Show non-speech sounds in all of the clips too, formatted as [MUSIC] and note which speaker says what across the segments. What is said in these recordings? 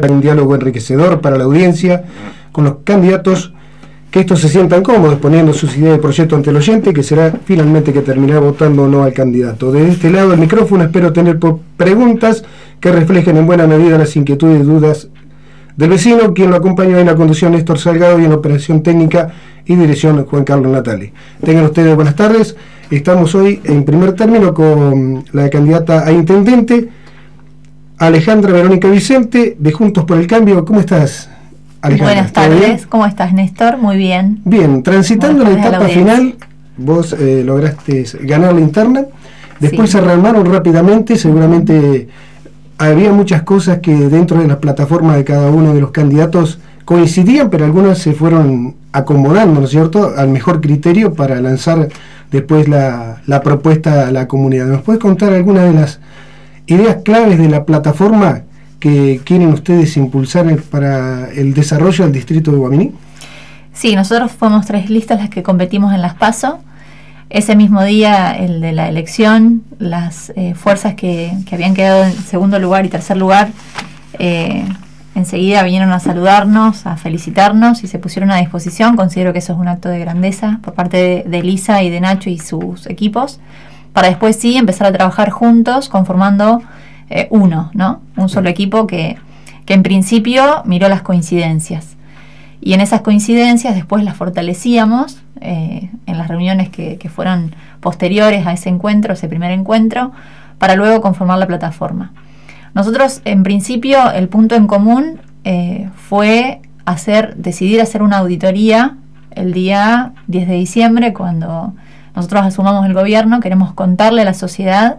Speaker 1: un diálogo enriquecedor para la audiencia con los candidatos que estos se sientan cómodos poniendo sus ideas de proyecto ante el oyente, que será finalmente que terminará votando o no al candidato. Desde este lado del micrófono espero tener preguntas que reflejen en buena medida las inquietudes y dudas del vecino, quien lo acompaña en la conducción Néstor Salgado y en operación técnica y dirección Juan Carlos Natali. Tengan ustedes buenas tardes. Estamos hoy en primer término con la candidata a intendente, Alejandra Verónica Vicente, de Juntos por el Cambio. ¿Cómo estás?
Speaker 2: Alejandra? Buenas tardes, ¿cómo estás Néstor? Muy bien.
Speaker 1: Bien, transitando la etapa final, vos eh, lograste ganar la interna, después se rearmaron rápidamente, seguramente había muchas cosas que dentro de la plataforma de cada uno de los candidatos coincidían, pero algunas se fueron acomodando, ¿no es cierto?, al mejor criterio para lanzar después la, la propuesta a la comunidad. ¿Nos puedes contar algunas de las ideas claves de la plataforma que quieren ustedes impulsar para el desarrollo del distrito de Guaminí?
Speaker 2: Sí, nosotros fuimos tres listas las que competimos en las PASO. Ese mismo día, el de la elección, las eh, fuerzas que, habían quedado en segundo lugar y tercer lugar eh, enseguida vinieron a saludarnos, a felicitarnos y se pusieron a disposición. Considero que eso es un acto de grandeza por parte de, de Lisa y de Nacho y sus equipos, para después sí empezar a trabajar juntos conformando eh, uno, ¿no? Un solo equipo que, que en principio miró las coincidencias. Y en esas coincidencias después las fortalecíamos eh, en las reuniones que, fueron posteriores a ese encuentro, ese primer encuentro, para luego conformar la plataforma. Nosotros, en principio, el punto en común eh, fue hacer, decidir hacer una auditoría el día 10 de diciembre, cuando nosotros asumamos el gobierno, queremos contarle a la sociedad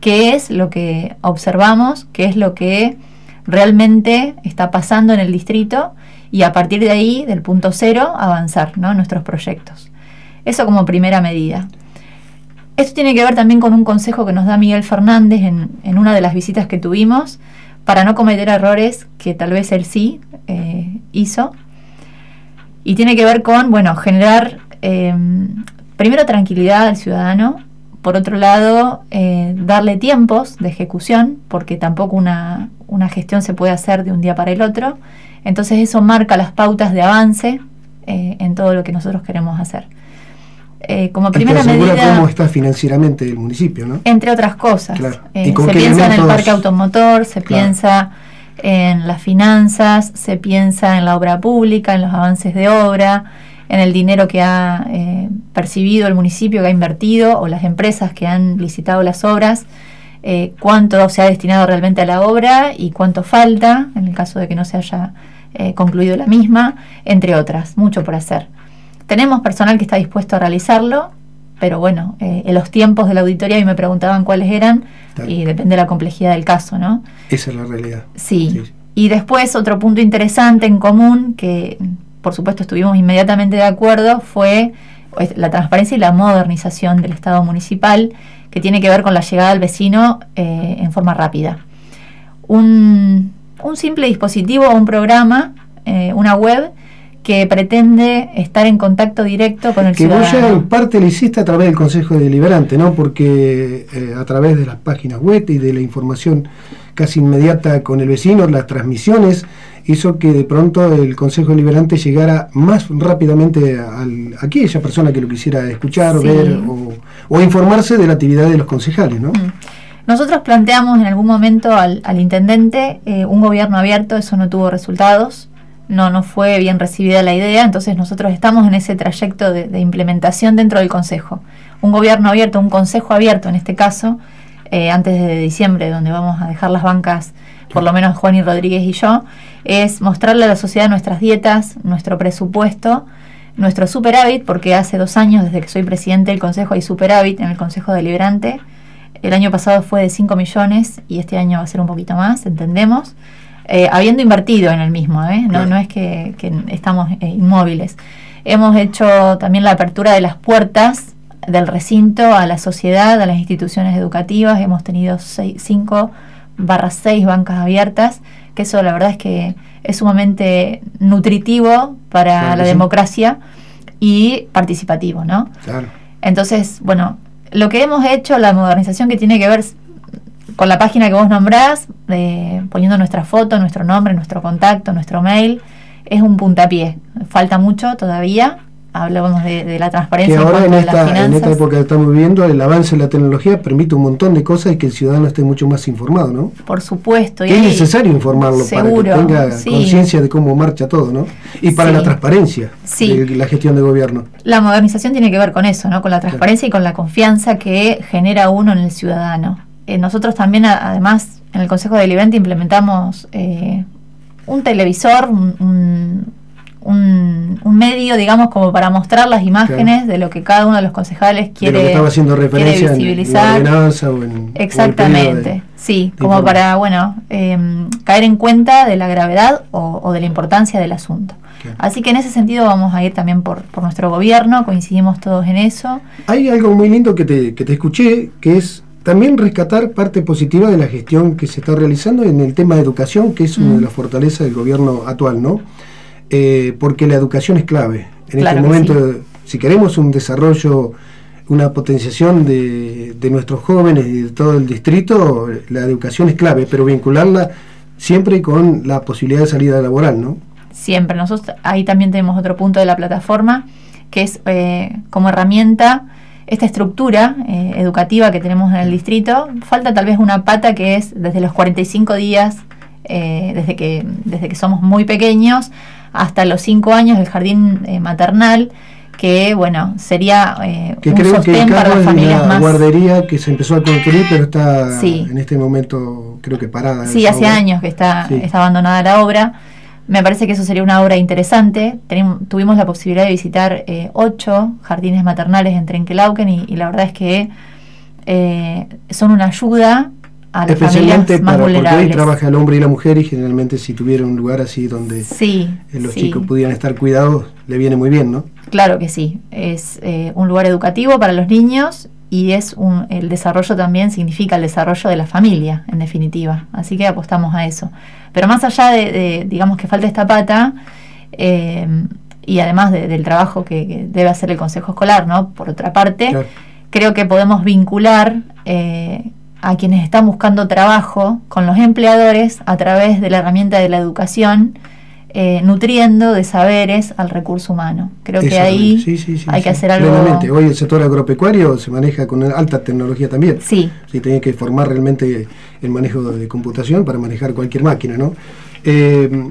Speaker 2: qué es lo que observamos, qué es lo que realmente está pasando en el distrito y a partir de ahí, del punto cero, avanzar ¿no? nuestros proyectos. Eso como primera medida. Esto tiene que ver también con un consejo que nos da Miguel Fernández en, una de las visitas que tuvimos para no cometer errores que tal vez él sí eh, hizo. Y tiene que ver con, bueno, generar eh, primero tranquilidad al ciudadano, por otro lado, eh, darle tiempos de ejecución, porque tampoco una, una, gestión se puede hacer de un día para el otro. Entonces eso marca las pautas de avance eh, en todo lo que nosotros queremos hacer.
Speaker 1: Eh, como primera medida... cómo está financieramente el municipio, ¿no?
Speaker 2: Entre otras cosas. se piensa en el parque automotor, se piensa en las finanzas, se piensa en la obra pública, en los avances de obra, en el dinero que ha eh, percibido el municipio, que ha invertido, o las empresas que han licitado las obras, eh, cuánto se ha destinado realmente a la obra y cuánto falta, en el caso de que no se haya eh, concluido la misma, entre otras, mucho por hacer. Tenemos personal que está dispuesto a realizarlo, pero bueno, en los tiempos de la auditoría y me preguntaban cuáles eran y depende de la complejidad del caso, ¿no?
Speaker 1: Esa es la realidad.
Speaker 2: sí. Y después otro punto interesante en común que por supuesto estuvimos inmediatamente de acuerdo, fue pues, la transparencia y la modernización del Estado municipal, que tiene que ver con la llegada al vecino eh, en forma rápida. Un, simple dispositivo o un programa, eh, una web, que pretende estar en contacto directo con el ciudadano.
Speaker 1: Que vos ya en parte lo hiciste a través del Consejo Deliberante, ¿no? Porque eh, a través de las páginas web y de la información casi inmediata con el vecino, las transmisiones, hizo que de pronto el Consejo Deliberante llegara más rápidamente a, aquella persona que lo quisiera escuchar, ver o, informarse de la actividad de los concejales, ¿no? Mm.
Speaker 2: Nosotros planteamos en algún momento al, intendente eh, un gobierno abierto, eso no tuvo resultados, no, no fue bien recibida la idea, entonces nosotros estamos en ese trayecto de, implementación dentro del Consejo. Un gobierno abierto, un Consejo abierto en este caso, eh, antes de diciembre, donde vamos a dejar las bancas por lo menos Juan y Rodríguez y yo, es mostrarle a la sociedad nuestras dietas, nuestro presupuesto, nuestro superávit, porque hace dos años, desde que soy presidente del Consejo, hay superávit en el Consejo Deliberante. El año pasado fue de 5 millones y este año va a ser un poquito más, entendemos. Eh, habiendo invertido en el mismo, ¿eh? no, no es que, estamos eh, inmóviles. Hemos hecho también la apertura de las puertas del recinto a la sociedad, a las instituciones educativas. Hemos tenido seis, cinco barra 6 bancas abiertas, que eso la verdad es que es sumamente nutritivo para la democracia y participativo, ¿no? Entonces, bueno, lo que hemos hecho, la modernización que tiene que ver con la página que vos nombrás, eh, poniendo nuestra foto, nuestro nombre, nuestro contacto, nuestro mail, es un puntapié. Falta mucho todavía, hablábamos de, la transparencia.
Speaker 1: Que ahora en esta, en esta época que estamos viviendo, el avance de la tecnología permite un montón de cosas y que el ciudadano esté mucho más informado, ¿no?
Speaker 2: Por supuesto.
Speaker 1: Y es necesario informarlo para que tenga conciencia de cómo marcha todo, ¿no? Y para la transparencia de la gestión de gobierno.
Speaker 2: La modernización tiene que ver con eso, ¿no? Con la transparencia y con la confianza que genera uno en el ciudadano. Eh, nosotros también, además, en el Consejo Deliberante implementamos eh, un televisor, un un, medio, digamos, como para mostrar las imágenes de lo que cada uno de los concejales quiere,
Speaker 1: estaba haciendo referencia
Speaker 2: visibilizar. Exactamente, sí, como para, bueno, em, caer en cuenta de la gravedad o, de la importancia del asunto. Así que en ese sentido vamos a ir también por, por, nuestro gobierno, coincidimos todos en eso.
Speaker 1: Hay algo muy lindo que te, que te escuché, que es también rescatar parte positiva de la gestión que se está realizando en el tema de educación, que es una de las fortalezas del gobierno actual, ¿no? Eh, porque la educación es clave. En este momento, si queremos un desarrollo, una potenciación de, nuestros jóvenes y de todo el distrito, la educación es clave, pero vincularla siempre con la posibilidad de salida laboral, ¿no?
Speaker 2: Siempre. Nosotros ahí también tenemos otro punto de la plataforma, que es eh, como herramienta esta estructura eh, educativa que tenemos en el distrito. Falta tal vez una pata que es desde los 45 días, desde, que, desde que somos muy pequeños, hasta los cinco años el jardín eh, maternal que bueno sería eh,
Speaker 1: que un creo sostén que para las familias más guardería que se empezó a construir pero está en este momento creo que parada
Speaker 2: sí hace años que está está abandonada la obra. Me parece que eso sería una obra interesante. Tuvimos la posibilidad de visitar eh, ocho jardines maternales en Trenquelauquen y, y la verdad es que son una ayuda a las Especialmente para, porque
Speaker 1: ahí trabaja el hombre y la mujer y generalmente si tuviera un lugar así donde
Speaker 2: sí,
Speaker 1: eh, los chicos pudieran estar cuidados, le viene muy bien, ¿no?
Speaker 2: Claro que sí, es eh, un lugar educativo para los niños y es un, el desarrollo también significa el desarrollo de la familia, en definitiva. Así que apostamos a eso. Pero más allá de, digamos, que falta esta pata, eh, y además del trabajo que, debe hacer el Consejo Escolar, ¿no? Por otra parte, creo que podemos vincular a quienes están buscando trabajo con los empleadores a través de la herramienta de la educación, eh, nutriendo de saberes al recurso humano. Creo que ahí hay que hacer algo.
Speaker 1: Realmente, hoy el sector agropecuario se maneja con alta tecnología también.
Speaker 2: Sí.
Speaker 1: Sí, tiene que formar realmente el manejo de computación para manejar cualquier máquina, ¿no? Eh,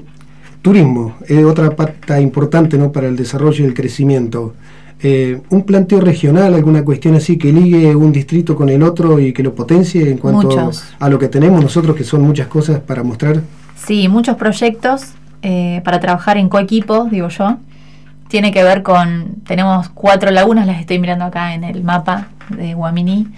Speaker 1: turismo, es otra pata importante ¿no? para el desarrollo y el crecimiento. Eh, un planteo regional, alguna cuestión así que ligue un distrito con el otro y que lo potencie en cuanto a lo que tenemos nosotros, que son muchas cosas para mostrar.
Speaker 2: Sí, muchos proyectos eh, para trabajar en coequipo, digo yo. Tiene que ver con, tenemos cuatro lagunas, las estoy mirando acá en el mapa de Guaminí.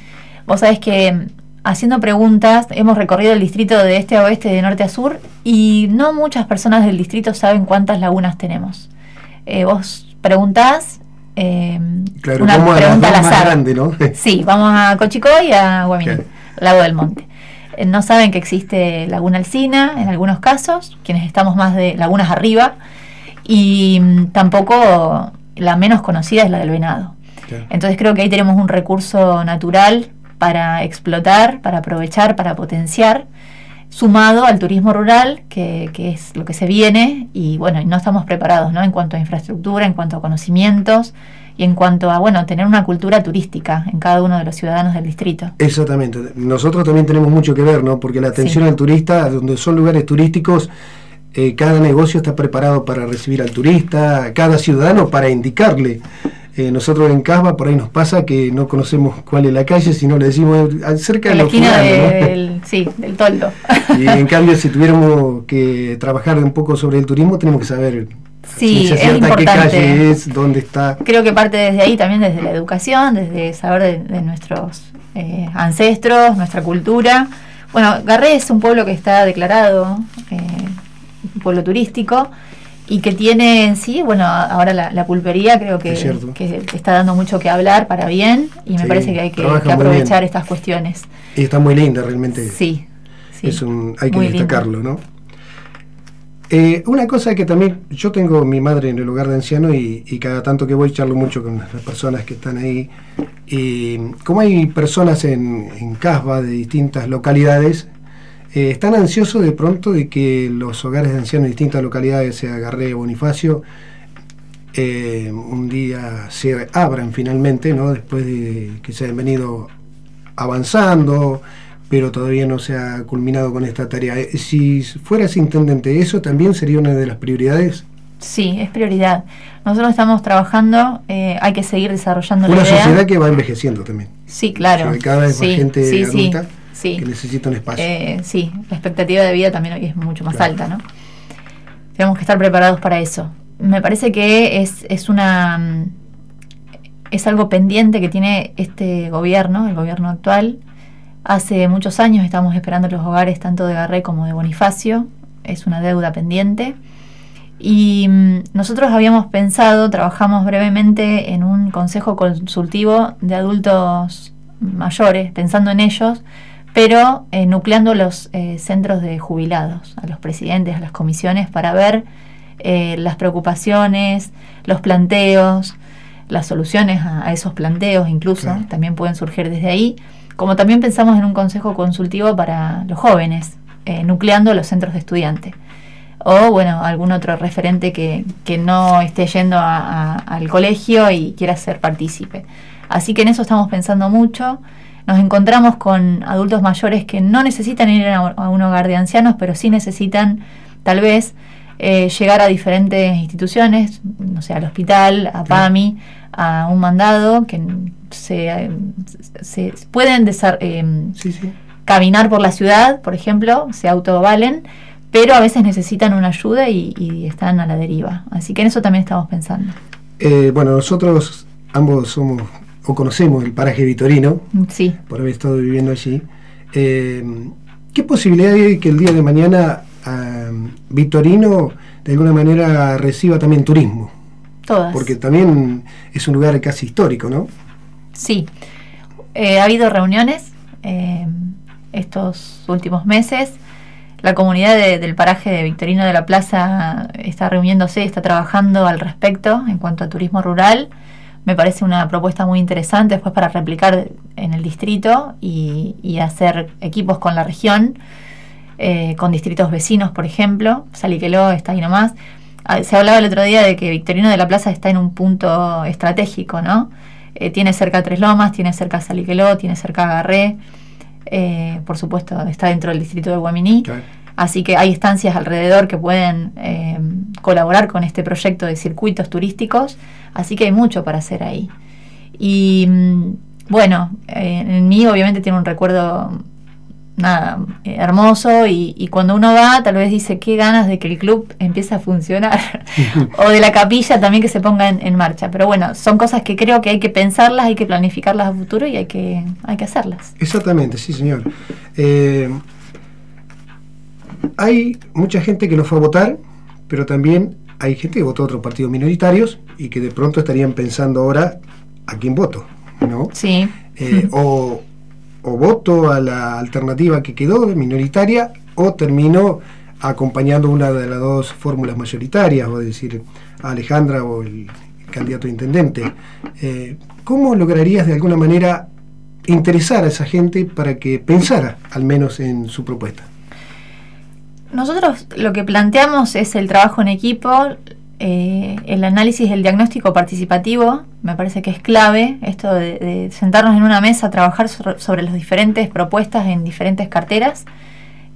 Speaker 2: Vos sabés que haciendo preguntas, hemos recorrido el distrito de este a oeste, de norte a sur, y no muchas personas del distrito saben cuántas lagunas tenemos. Eh, vos preguntás
Speaker 1: eh, una pregunta al azar. Grande, ¿no? [LAUGHS]
Speaker 2: sí, vamos a Cochicoy y a Guaminí, Lago del Monte. Eh, no saben que existe Laguna Alcina en algunos casos, quienes estamos más de lagunas arriba, y mm, tampoco la menos conocida es la del venado. Entonces creo que ahí tenemos un recurso natural para explotar, para aprovechar, para potenciar sumado al turismo rural, que, es lo que se viene, y bueno, no estamos preparados, ¿no? En cuanto a infraestructura, en cuanto a conocimientos y en cuanto a, bueno, tener una cultura turística en cada uno de los ciudadanos del distrito.
Speaker 1: Exactamente. Nosotros también tenemos mucho que ver, ¿no? Porque la atención al turista, donde son lugares turísticos, eh, cada negocio está preparado para recibir al turista, cada ciudadano para indicarle eh, nosotros en Casba por ahí nos pasa que no conocemos cuál es la calle, sino le decimos cerca
Speaker 2: de la esquina del, sí, del toldo. [LAUGHS]
Speaker 1: Y en cambio, si tuviéramos que trabajar un poco sobre el turismo, tenemos que saber
Speaker 2: sí, es importante. qué
Speaker 1: calle es, dónde está.
Speaker 2: Creo que parte desde ahí también, desde la educación, desde saber de, nuestros eh, ancestros, nuestra cultura. Bueno, Garré es un pueblo que está declarado, eh, un pueblo turístico y que tiene en sí, bueno, ahora la, pulpería creo que, está dando mucho que hablar para bien y me parece que hay que, aprovechar estas cuestiones.
Speaker 1: Y está muy linda realmente.
Speaker 2: Sí,
Speaker 1: sí es un, hay que destacarlo, ¿no? Eh, una cosa que también, yo tengo mi madre en el hogar de ancianos y, cada tanto que voy charlo mucho con las personas que están ahí. Y como hay personas en, en Casba de distintas localidades, eh, están ansiosos de pronto de que los hogares de ancianos en distintas localidades, sea Garré Bonifacio, eh, un día se abran finalmente, ¿no? después de que se hayan venido avanzando, pero todavía no se ha culminado con esta tarea. Eh, si fueras intendente, ¿eso también sería una de las prioridades?
Speaker 2: Sí, es prioridad. Nosotros estamos trabajando, eh, hay que seguir desarrollando
Speaker 1: una sociedad que va envejeciendo también.
Speaker 2: Sí, claro.
Speaker 1: cada vez más gente adulta que necesita un espacio.
Speaker 2: Eh, sí, la expectativa de vida también hoy es mucho más alta, ¿no? Tenemos que estar preparados para eso. Me parece que es, es una mm, es algo pendiente que tiene este gobierno, el gobierno actual, Hace muchos años estamos esperando los hogares tanto de Garré como de Bonifacio, es una deuda pendiente. Y mm, nosotros habíamos pensado, trabajamos brevemente en un consejo consultivo de adultos mayores, pensando en ellos, pero eh, nucleando los eh, centros de jubilados, a los presidentes, a las comisiones, para ver eh, las preocupaciones, los planteos, las soluciones a, esos planteos incluso, también pueden surgir desde ahí como también pensamos en un consejo consultivo para los jóvenes, nucleando los centros de estudiantes. O, bueno, algún otro referente que, no esté yendo al colegio y quiera ser partícipe. Así que en eso estamos pensando mucho. Nos encontramos con adultos mayores que no necesitan ir a un hogar de ancianos, pero sí necesitan, tal vez, eh, llegar a diferentes instituciones, no sé, al hospital, a PAMI, a un mandado, que se, se pueden eh, caminar por la ciudad, por ejemplo, se autovalen, pero a veces necesitan una ayuda y, están a la deriva. Así que en eso también estamos pensando.
Speaker 1: Eh, bueno, nosotros ambos somos o conocemos el paraje Vitorino,
Speaker 2: sí.
Speaker 1: por haber estado viviendo allí. Eh, ¿Qué posibilidad hay que el día de mañana Vitorino de alguna manera reciba también turismo?
Speaker 2: Todas.
Speaker 1: Porque también es un lugar casi histórico, ¿no?
Speaker 2: Sí, eh, ha habido reuniones eh, estos últimos meses. La comunidad del paraje de Victorino de la Plaza está reuniéndose, está trabajando al respecto en cuanto a turismo rural. Me parece una propuesta muy interesante después para replicar en el distrito y, hacer equipos con la región, eh, con distritos vecinos, por ejemplo. Saliqueló está ahí nomás. Ah, se hablaba el otro día de que Victorino de la Plaza está en un punto estratégico, ¿no? Eh, tiene cerca Tres Lomas, tiene cerca Saliqueló, tiene cerca Garré, eh, por supuesto está dentro del distrito de Guaminí. Así que hay estancias alrededor que pueden colaborar con este proyecto de circuitos turísticos, así que hay mucho para hacer ahí. Y mm, bueno, en mí obviamente tiene un recuerdo nada, eh, hermoso y, cuando uno va tal vez dice qué ganas de que el club empiece a funcionar [LAUGHS] o de la capilla también que se ponga en, marcha. Pero bueno, son cosas que creo que hay que pensarlas, hay que planificarlas a futuro y hay que, hay que hacerlas.
Speaker 1: Exactamente, sí señor. Eh, hay mucha gente que no fue a votar, pero también hay gente que votó a otros partidos minoritarios y que de pronto estarían pensando ahora a quién voto, ¿no?
Speaker 2: Sí.
Speaker 1: Eh, o o voto a la alternativa que quedó minoritaria o termino acompañando una de las dos fórmulas mayoritarias, o decir, a Alejandra o el candidato a intendente. Eh, ¿Cómo lograrías de alguna manera interesar a esa gente para que pensara al menos en su propuesta?
Speaker 2: Nosotros lo que planteamos es el trabajo en equipo, eh, el análisis del diagnóstico participativo me parece que es clave esto de, sentarnos en una mesa trabajar sobre, las diferentes propuestas en diferentes carteras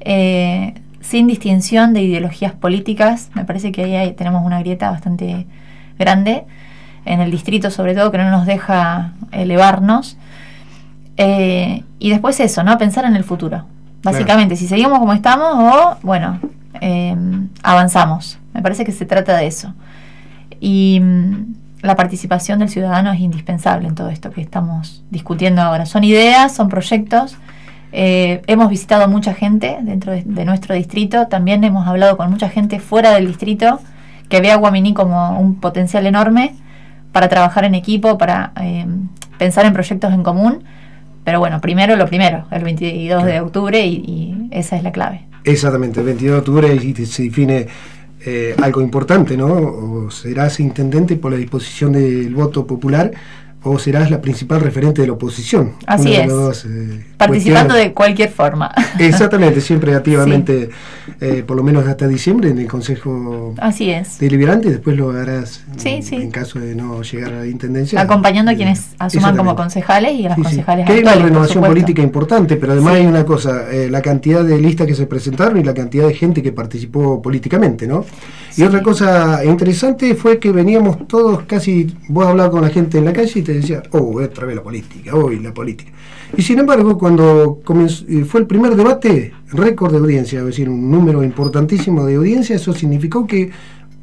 Speaker 2: eh, sin distinción de ideologías políticas. Me parece que ahí tenemos una grieta bastante grande en el distrito sobre todo que no nos deja elevarnos. Eh, y después eso no pensar en el futuro básicamente si seguimos como estamos o bueno avanzamos me parece que se trata de eso. Y mm, la participación del ciudadano es indispensable en todo esto que estamos discutiendo ahora. Son ideas, son proyectos. Eh, hemos visitado mucha gente dentro de, nuestro distrito, también hemos hablado con mucha gente fuera del distrito que ve a Guaminí como un potencial enorme para trabajar en equipo, para eh, pensar en proyectos en común. Pero bueno, primero lo primero, el 22 de octubre y, esa es la clave.
Speaker 1: Exactamente, el 22 de octubre y se define eh, algo importante, ¿no? O serás intendente por la disposición del voto popular o serás la principal referente de la oposición.
Speaker 2: Así es. Eh, Participando de cualquier forma. [LAUGHS]
Speaker 1: Exactamente, siempre activamente, eh, por lo menos hasta diciembre, en el Consejo
Speaker 2: Así es.
Speaker 1: Deliberante y después lo harás
Speaker 2: en,
Speaker 1: caso de no llegar a la Intendencia.
Speaker 2: Acompañando a quienes asuman como concejales y a las concejales
Speaker 1: Que hay una renovación política importante, pero además hay una cosa, eh, la cantidad de listas que se presentaron y la cantidad de gente que participó políticamente, ¿no? Y otra cosa interesante fue que veníamos todos casi, vos hablabas con la gente en la calle y te decía, oh, otra vez la política, hoy la política. Y sin embargo, cuando comenzó, eh, fue el primer debate, récord de audiencia, es decir, un número importantísimo de audiencia, eso significó que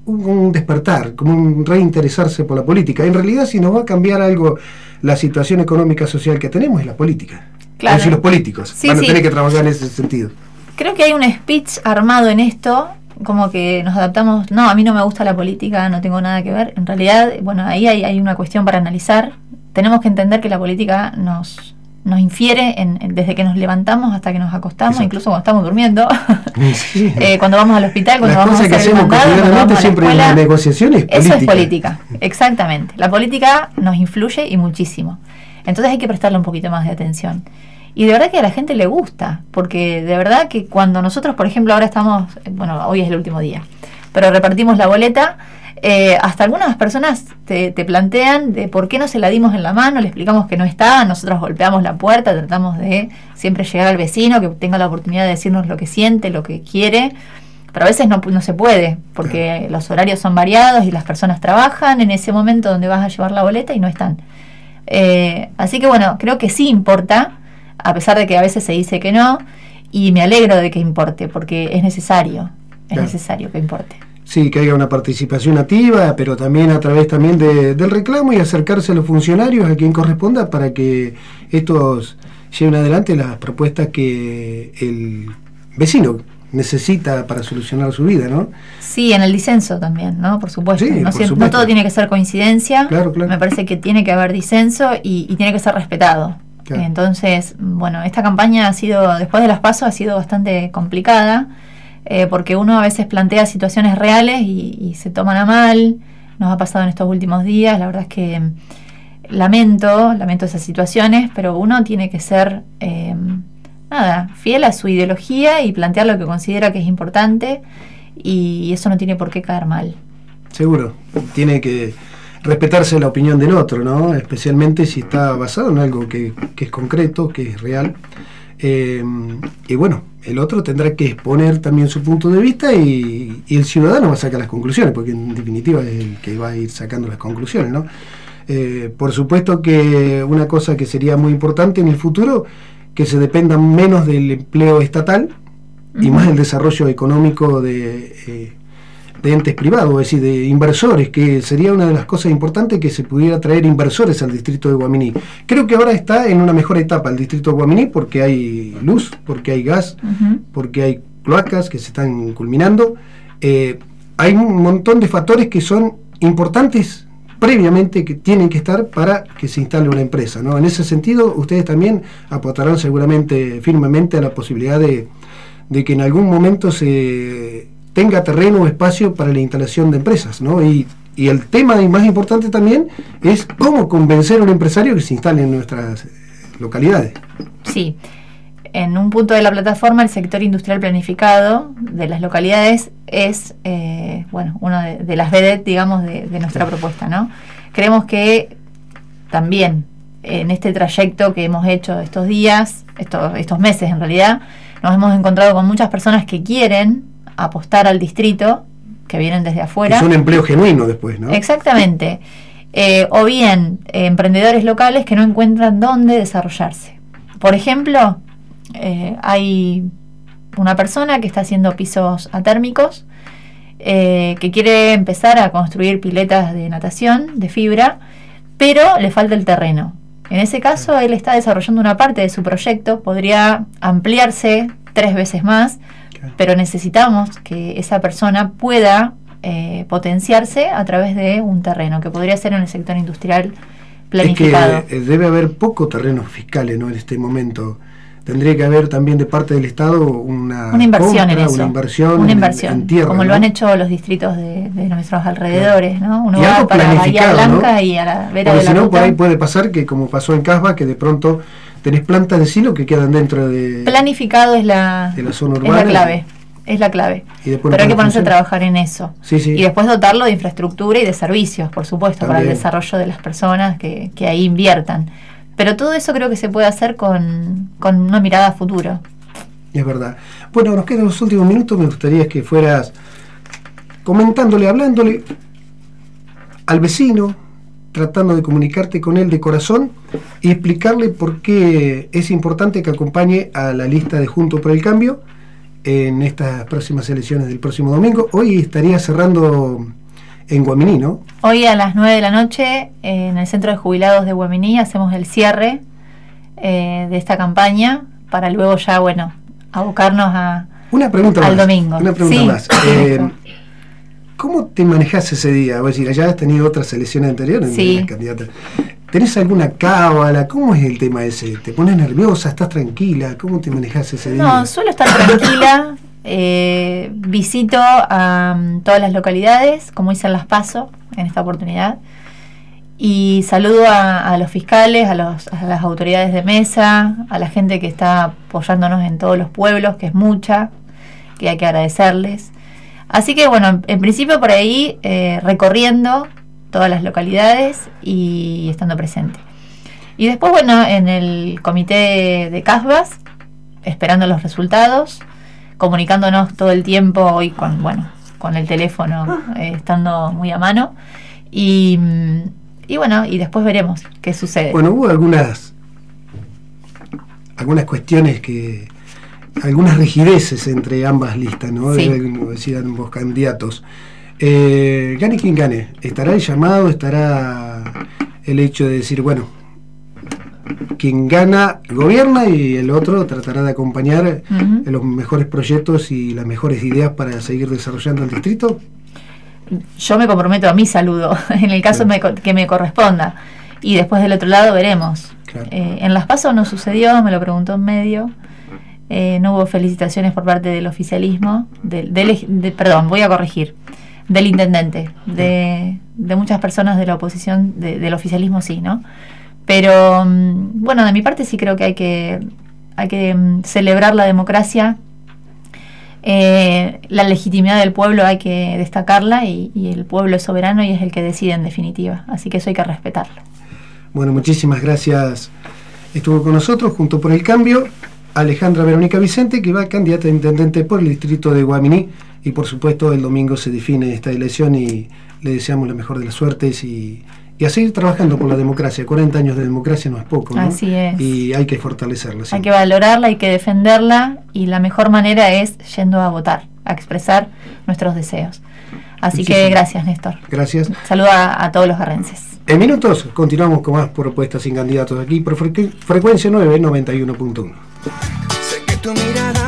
Speaker 1: hubo un despertar, como un reinteresarse por la política. En realidad, si nos va a cambiar algo la situación económica social que tenemos, es la política. Claro. Es decir, los políticos van a tener que trabajar en ese sentido.
Speaker 2: Creo que hay un speech armado en esto como que nos adaptamos, no, a mí no me gusta la política, no tengo nada que ver. En realidad, bueno, ahí hay, hay una cuestión para analizar. Tenemos que entender que la política nos, nos infiere en, desde que nos levantamos hasta que nos acostamos, incluso cuando estamos durmiendo, [LAUGHS] [LAUGHS] eh, cuando vamos al hospital, cuando vamos a hacer
Speaker 1: el mandado, siempre en las negociaciones.
Speaker 2: Eso es política, exactamente. La política nos influye y muchísimo. Entonces hay que prestarle un poquito más de atención. Y de verdad que a la gente le gusta, porque de verdad que cuando nosotros, por ejemplo, ahora estamos, bueno, hoy es el último día, pero repartimos la boleta, eh, hasta algunas personas te, plantean de por qué no se la dimos en la mano, le explicamos que no está, nosotros golpeamos la puerta, tratamos de siempre llegar al vecino, que tenga la oportunidad de decirnos lo que siente, lo que quiere, pero a veces no, no se puede, porque los horarios son variados y las personas trabajan en ese momento donde vas a llevar la boleta y no están. Eh, así que bueno, creo que sí importa, a pesar de que a veces se dice que no, y me alegro de que importe, porque es necesario, es necesario que importe.
Speaker 1: Sí, que haya una participación activa, pero también a través también del reclamo y acercarse a los funcionarios, a quien corresponda, para que estos lleven adelante las propuestas que el vecino necesita para solucionar su vida, ¿no?
Speaker 2: Sí, en el disenso también, ¿no? Por supuesto. no, todo tiene que ser coincidencia.
Speaker 1: Claro, claro.
Speaker 2: Me parece que tiene que haber disenso y, y tiene que ser respetado. Entonces, bueno, esta campaña ha sido, después de las pasos, ha sido bastante complicada, eh, porque uno a veces plantea situaciones reales y, se toman a mal. Nos ha pasado en estos últimos días, la verdad es que mm, lamento, lamento esas situaciones, pero uno tiene que ser, eh, nada, fiel a su ideología y plantear lo que considera que es importante y eso no tiene por qué caer mal.
Speaker 1: Seguro, tiene que respetarse la opinión del otro, ¿no? Especialmente si está basado en algo que, es concreto, que es real. Eh, y bueno, el otro tendrá que exponer también su punto de vista y, el ciudadano va a sacar las conclusiones, porque en definitiva es el que va a ir sacando las conclusiones, ¿no? Eh, por supuesto que una cosa que sería muy importante en el futuro, que se dependa menos del empleo estatal y más del desarrollo económico de, eh, de entes privados, es decir, de inversores, que sería una de las cosas importantes que se pudiera traer inversores al distrito de Guaminí. Creo que ahora está en una mejor etapa el distrito de Guaminí porque hay luz, porque hay gas, porque hay cloacas que se están culminando. Eh, hay un montón de factores que son importantes previamente que tienen que estar para que se instale una empresa. ¿no? En ese sentido, ustedes también aportarán seguramente firmemente a la posibilidad de, de que en algún momento se tenga terreno o espacio para la instalación de empresas, ¿no? Y, el tema más importante también es cómo convencer a un empresario que se instale en nuestras localidades.
Speaker 2: Sí, en un punto de la plataforma el sector industrial planificado de las localidades es, eh, bueno, una de, las vedettes, digamos, de, nuestra propuesta, ¿no? Creemos que también en este trayecto que hemos hecho estos días, estos, estos meses en realidad, nos hemos encontrado con muchas personas que quieren apostar al distrito, que vienen desde afuera.
Speaker 1: Es un empleo genuino después, ¿no?
Speaker 2: Exactamente. Eh, o bien eh, emprendedores locales que no encuentran dónde desarrollarse. Por ejemplo, eh, hay una persona que está haciendo pisos atérmicos, que quiere empezar a construir piletas de natación, de fibra, pero le falta el terreno. En ese caso, él está desarrollando una parte de su proyecto, podría ampliarse tres veces más, pero necesitamos que esa persona pueda eh, potenciarse a través de un terreno, que podría ser en el sector industrial planificado.
Speaker 1: Es que eh, debe haber poco terrenos fiscales ¿no? en este momento. tendría que haber también de parte del Estado una,
Speaker 2: una inversión en eso.
Speaker 1: Una inversión,
Speaker 2: una inversión
Speaker 1: en, tierra.
Speaker 2: Como
Speaker 1: ¿no?
Speaker 2: lo han hecho los distritos de, de nuestros alrededores, ¿no? Uno
Speaker 1: Y
Speaker 2: va
Speaker 1: algo
Speaker 2: para Bahía Blanca
Speaker 1: ¿no?
Speaker 2: y a la vera
Speaker 1: Porque
Speaker 2: de la
Speaker 1: si no, por ahí puede pasar que, como pasó en Casba, que de pronto tenés plantas de silo que quedan dentro de.
Speaker 2: Planificado es la,
Speaker 1: de la zona
Speaker 2: es
Speaker 1: urbana
Speaker 2: la clave. Es la clave.
Speaker 1: y
Speaker 2: Pero hay que ponerse a trabajar en eso.
Speaker 1: Sí, sí.
Speaker 2: Y después dotarlo de infraestructura y de servicios, por supuesto, para el desarrollo de las personas que, que ahí inviertan. Pero todo eso creo que se puede hacer con, con una mirada a futuro.
Speaker 1: Es verdad. Bueno, nos quedan los últimos minutos. Me gustaría que fueras comentándole, hablándole al vecino, tratando de comunicarte con él de corazón y explicarle por qué es importante que acompañe a la lista de Junto por el Cambio en estas próximas elecciones del próximo domingo. Hoy estaría cerrando en Guaminí, ¿no?
Speaker 2: Hoy a las 9 de la noche en el Centro de Jubilados de Guaminí hacemos el cierre eh, de esta campaña para luego ya, bueno, abocarnos a...
Speaker 1: Una pregunta
Speaker 2: Al
Speaker 1: más.
Speaker 2: domingo.
Speaker 1: Una pregunta
Speaker 2: Sí,
Speaker 1: más. [COUGHS] Eh, ¿Cómo te manejás ese día? Es decir, ya has tenido otras elecciones anteriores,
Speaker 2: Sí.
Speaker 1: eras candidata. ¿Tenés alguna cábala? ¿Cómo es el tema ese? ¿Te pones nerviosa? ¿Estás tranquila? ¿Cómo te manejás ese día?
Speaker 2: No, suelo estar tranquila. eh, visito a mm, todas las localidades, como hice en Las Paso en esta oportunidad. Y saludo a, a los fiscales, a, los- a las autoridades de mesa, a la gente que está apoyándonos en todos los pueblos, que es mucha, que hay que agradecerles. Así que bueno, en, en principio por ahí eh, recorriendo todas las localidades y estando presente. Y después, bueno, en el comité de CASBAS, esperando los resultados, comunicándonos todo el tiempo hoy con, bueno, con el teléfono eh, estando muy a mano. Y, y bueno, y después veremos qué sucede.
Speaker 1: Bueno, hubo algunas algunas cuestiones que algunas rigideces entre ambas listas, ¿no?
Speaker 2: Sí.
Speaker 1: Decían ambos candidatos. Eh, gane quien gane, estará el llamado, estará el hecho de decir, bueno, quien gana gobierna y el otro tratará de acompañar
Speaker 2: Ujú.
Speaker 1: los mejores proyectos y las mejores ideas para seguir desarrollando el distrito.
Speaker 2: Yo me comprometo a mi saludo, [LAUGHS] en el caso
Speaker 1: Claro.
Speaker 2: me que me corresponda. Y después del otro lado veremos.
Speaker 1: Claro.
Speaker 2: Eh, en Las Pasos no sucedió, me lo preguntó en medio. Eh, no hubo felicitaciones por parte del oficialismo, del, del de- perdón, voy a corregir, del intendente, de, de muchas personas de la oposición, de- del oficialismo sí, ¿no? Pero mm, bueno, de mi parte sí creo que hay que, hay que mm, celebrar la democracia, eh, la legitimidad del pueblo hay que destacarla y, y el pueblo es soberano y es el que decide en definitiva, así que eso hay que respetarlo.
Speaker 1: Bueno, muchísimas gracias. Estuvo con nosotros, junto por el cambio, Alejandra Verónica Vicente, que va candidata a intendente por el distrito de Guaminí. Y por supuesto, el domingo se define esta elección y le deseamos la mejor de las suertes y, y a seguir trabajando por la democracia. 40 años de democracia no es poco, ¿no?
Speaker 2: Así es.
Speaker 1: Y hay que fortalecerla.
Speaker 2: Hay que valorarla, hay que defenderla y la mejor manera es yendo a votar, a expresar nuestros deseos. Así que gracias, Néstor.
Speaker 1: Gracias.
Speaker 2: Saludo a, a todos los arrenses.
Speaker 1: En minutos continuamos con más propuestas sin candidatos aquí por frecu- frecuencia 9 91.1.
Speaker 3: Sé que tu mirada